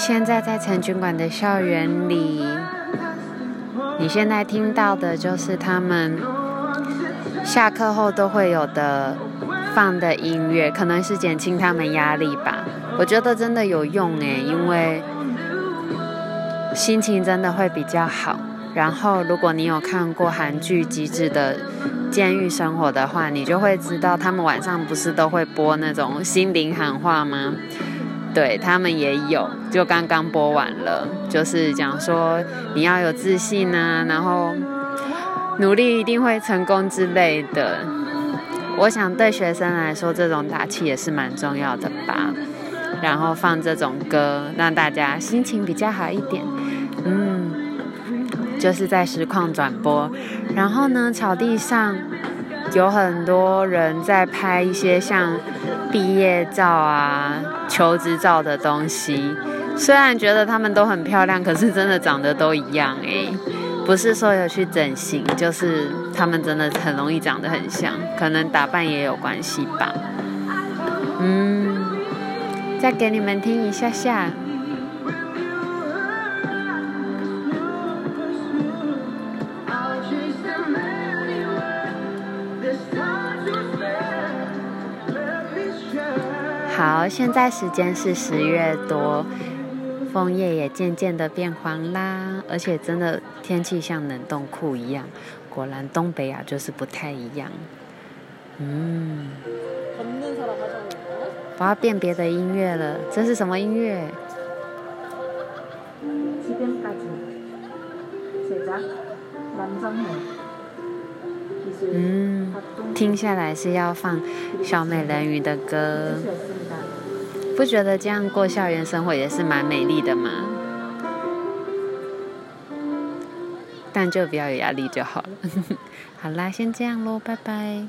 现在在成军馆的校园里，你现在听到的就是他们下课后都会有的放的音乐，可能是减轻他们压力吧。我觉得真的有用诶，因为心情真的会比较好。然后，如果你有看过韩剧《机智的监狱生活》的话，你就会知道他们晚上不是都会播那种心灵喊话吗？对，他们也有，就刚刚播完了，就是讲说你要有自信啊，然后努力一定会成功之类的。我想对学生来说，这种打气也是蛮重要的吧。然后放这种歌，让大家心情比较好一点。嗯。就是在实况转播，然后呢，草地上有很多人在拍一些像毕业照啊、求职照的东西。虽然觉得他们都很漂亮，可是真的长得都一样诶，不是说有去整形，就是他们真的很容易长得很像，可能打扮也有关系吧。嗯，再给你们听一下下。好，现在时间是十月多，枫叶也渐渐的变黄啦，而且真的天气像冷冻库一样，果然东北啊就是不太一样。嗯，我要辨别的音乐了，这是什么音乐？嗯，听下来是要放小美人鱼的歌。不觉得这样过校园生活也是蛮美丽的吗？但就不要有压力就好了。好啦，先这样喽，拜拜。